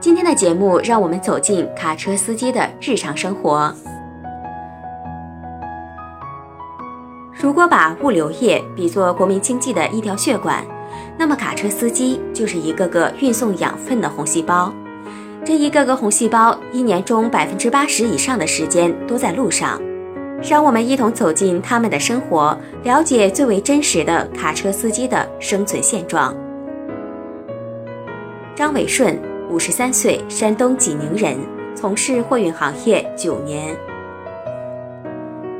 今天的节目，让我们走进卡车司机的日常生活。如果把物流业比作国民经济的一条血管，那么卡车司机就是一个个运送养分的红细胞。这一个个红细胞，一年中百分之八十以上的时间都在路上。让我们一同走进他们的生活，了解最为真实的卡车司机的生存现状。张伟顺，五十三岁，山东济宁人，从事货运行业九年。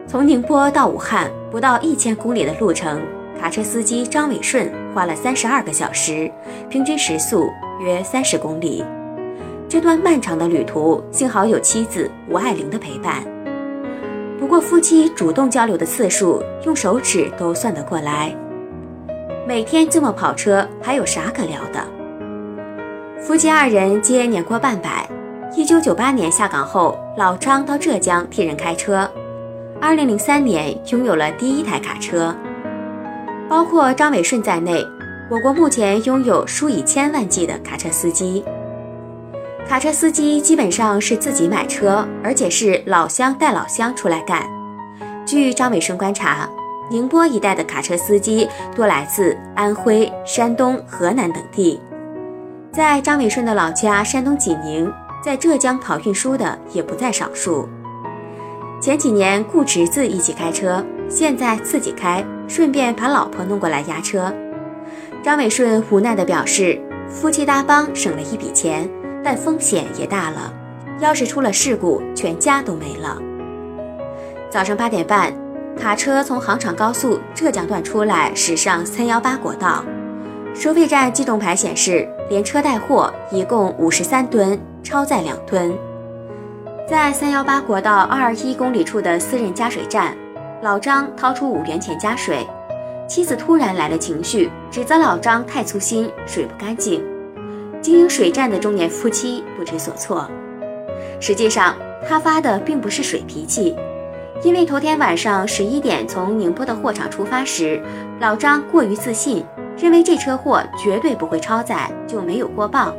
从宁波到武汉不到一千公里的路程，卡车司机张伟顺花了三十二个小时，平均时速约三十公里。这段漫长的旅途，幸好有妻子吴爱玲的陪伴。不过，夫妻主动交流的次数用手指都算得过来。每天这么跑车，还有啥可聊的？夫妻二人皆年过半百。一九九八年下岗后，老张到浙江替人开车。二零零三年拥有了第一台卡车。包括张伟顺在内，我国目前拥有数以千万计的卡车司机。卡车司机基本上是自己买车，而且是老乡带老乡出来干。据张伟顺观察，宁波一带的卡车司机多来自安徽、山东、河南等地。在张伟顺的老家山东济宁，在浙江跑运输的也不在少数。前几年雇侄子一起开车，现在自己开，顺便把老婆弄过来压车。张伟顺无奈地表示，夫妻搭帮省了一笔钱。但风险也大了，要是出了事故，全家都没了。早上八点半，卡车从杭长高速浙江段出来，驶上三幺八国道。收费站机动牌显示，连车带货一共五十三吨，超载两吨。在三幺八国道二二一公里处的私人加水站，老张掏出五元钱加水，妻子突然来了情绪，指责老张太粗心，水不干净。经营水站的中年夫妻不知所措。实际上，他发的并不是水脾气，因为头天晚上十一点从宁波的货场出发时，老张过于自信，认为这车货绝对不会超载，就没有过磅。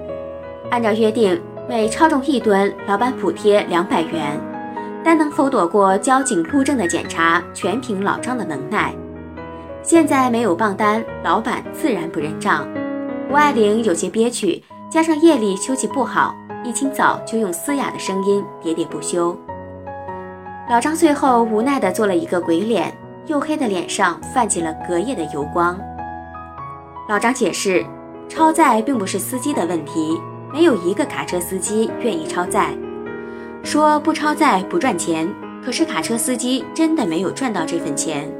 按照约定，每超重一吨，老板补贴两百元，但能否躲过交警路政的检查，全凭老张的能耐。现在没有磅单，老板自然不认账。吴爱玲有些憋屈，加上夜里休息不好，一清早就用嘶哑的声音喋喋不休。老张最后无奈地做了一个鬼脸，黝黑的脸上泛起了隔夜的油光。老张解释，超载并不是司机的问题，没有一个卡车司机愿意超载，说不超载不赚钱，可是卡车司机真的没有赚到这份钱。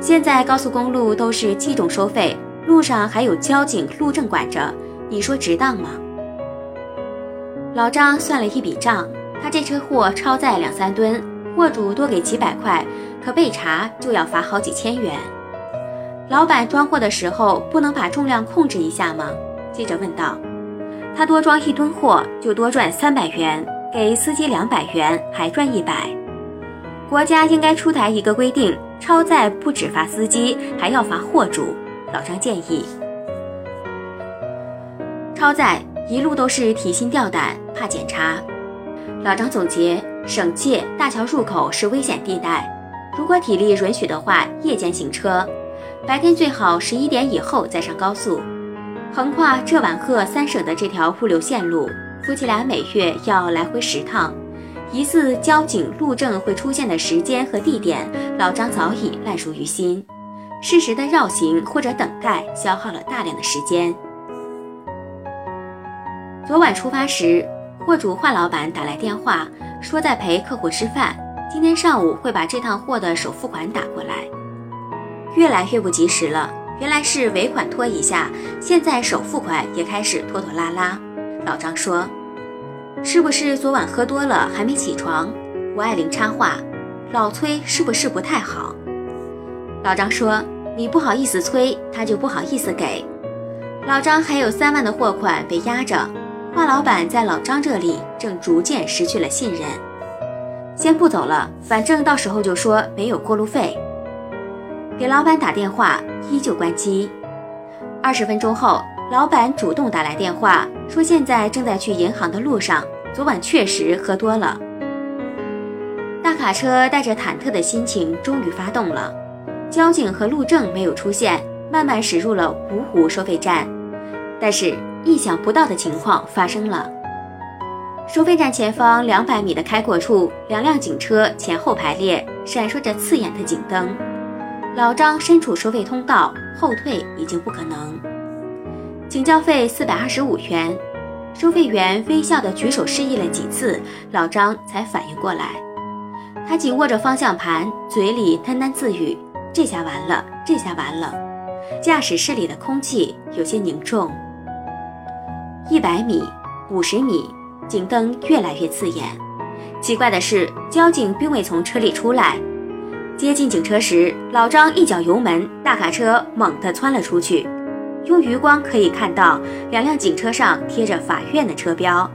现在高速公路都是机种收费。路上还有交警路政管着，你说值当吗？老张算了一笔账，他这车货超载两三吨，货主多给几百块，可被查就要罚好几千元。老板装货的时候不能把重量控制一下吗？记者问道。他多装一吨货就多赚三百元，给司机两百元还赚一百。国家应该出台一个规定，超载不只罚司机，还要罚货主。老张建议，超载一路都是提心吊胆，怕检查。老张总结：省界大桥入口是危险地带，如果体力允许的话，夜间行车，白天最好十一点以后再上高速。横跨浙皖鄂三省的这条物流线路，夫妻俩每月要来回十趟，疑似交警路政会出现的时间和地点，老张早已烂熟于心。适时的绕行或者等待，消耗了大量的时间。昨晚出发时，货主华老板打来电话，说在陪客户吃饭，今天上午会把这趟货的首付款打过来。越来越不及时了，原来是尾款拖一下，现在首付款也开始拖拖拉拉。老张说：“是不是昨晚喝多了还没起床？”吴爱玲插话：“老崔是不是不太好？”老张说：“你不好意思催，他就不好意思给。”老张还有三万的货款被压着。华老板在老张这里正逐渐失去了信任，先不走了，反正到时候就说没有过路费。给老板打电话，依旧关机。二十分钟后，老板主动打来电话，说现在正在去银行的路上，昨晚确实喝多了。大卡车带着忐忑的心情终于发动了，交警和路政没有出现，慢慢驶入了芜湖收费站，但是。意想不到的情况发生了。收费站前方两百米的开阔处，两辆警车前后排列，闪烁着刺眼的警灯。老张身处收费通道，后退已经不可能。请交费四百二十五元。收费员微笑地举手示意了几次，老张才反应过来。他紧握着方向盘，嘴里喃喃自语：“这下完了，这下完了。”驾驶室里的空气有些凝重。一百米，五十米，警灯越来越刺眼。奇怪的是，交警并未从车里出来。接近警车时，老张一脚油门，大卡车猛地窜了出去。用余光可以看到，两辆警车上贴着法院的车标。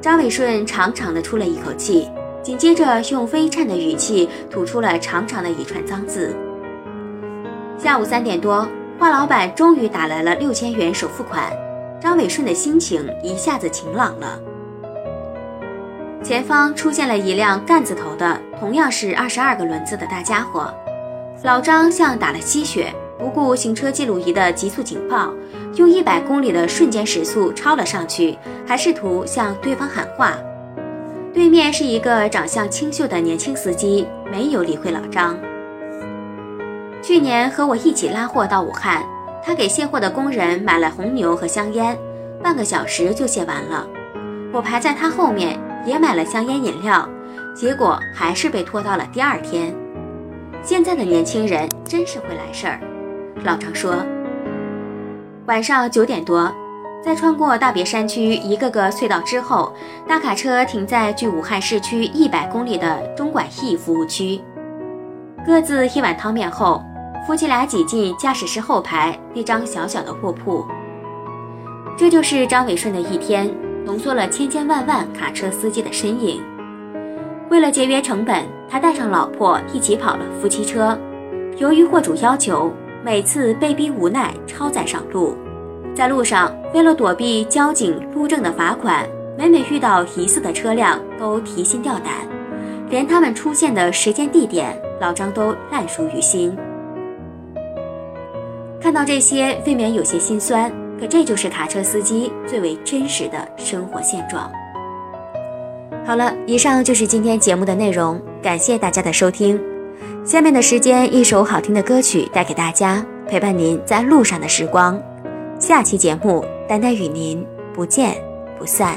张伟顺长长的出了一口气，紧接着用微颤的语气吐出了长长的一串脏字。下午三点多，华老板终于打来了六千元首付款。张伟顺的心情一下子晴朗了。前方出现了一辆干字头的，同样是二十二个轮子的大家伙。老张像打了鸡血，不顾行车记录仪的急速警报，用一百公里的瞬间时速超了上去，还试图向对方喊话。对面是一个长相清秀的年轻司机，没有理会老张。去年和我一起拉货到武汉。他给卸货的工人买了红牛和香烟，半个小时就卸完了。我排在他后面，也买了香烟饮料，结果还是被拖到了第二天。现在的年轻人真是会来事儿。老张说。晚上九点多，在穿过大别山区一个个隧道之后，大卡车停在距武汉市区一百公里的中管驿服务区，各自一碗汤面后。夫妻俩挤进驾驶室后排那张小小的卧铺。这就是张伟顺的一天，浓缩了千千万万卡车司机的身影。为了节约成本，他带上老婆一起跑了夫妻车。由于货主要求，每次被逼无奈超载上路。在路上，为了躲避交警路政的罚款，每每遇到疑似的车辆都提心吊胆，连他们出现的时间地点，老张都烂熟于心。看到这些，未免有些心酸。可这就是卡车司机最为真实的生活现状。好了，以上就是今天节目的内容，感谢大家的收听。下面的时间，一首好听的歌曲带给大家，陪伴您在路上的时光。下期节目，丹丹与您不见不散。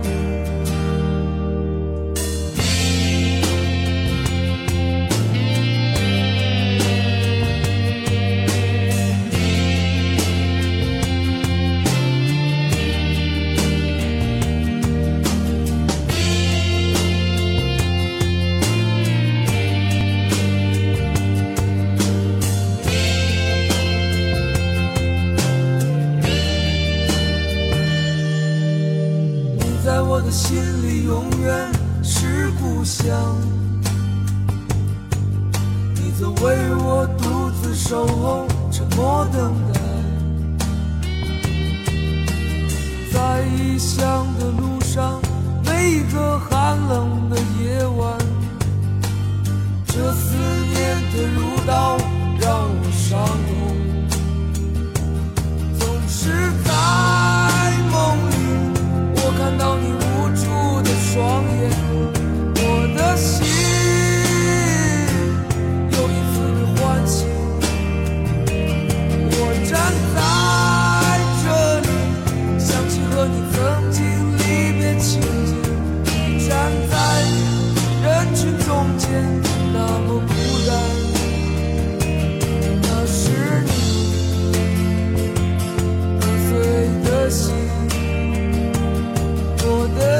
守候，沉默等待，在异乡的路上，每一个寒冷的夜晚，这思念的如刀让我伤痛，总是在梦里，我看到你无助的。双眼，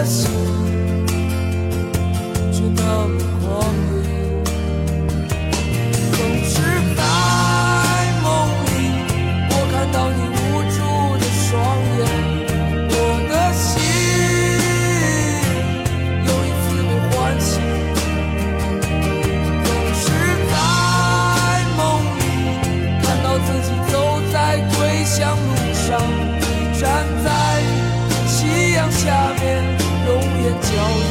的心却那么狂野总是在梦里我看到你无助的双眼我的心又一次被唤醒总是在梦里看到自己走在归乡路上你站在夕阳下倾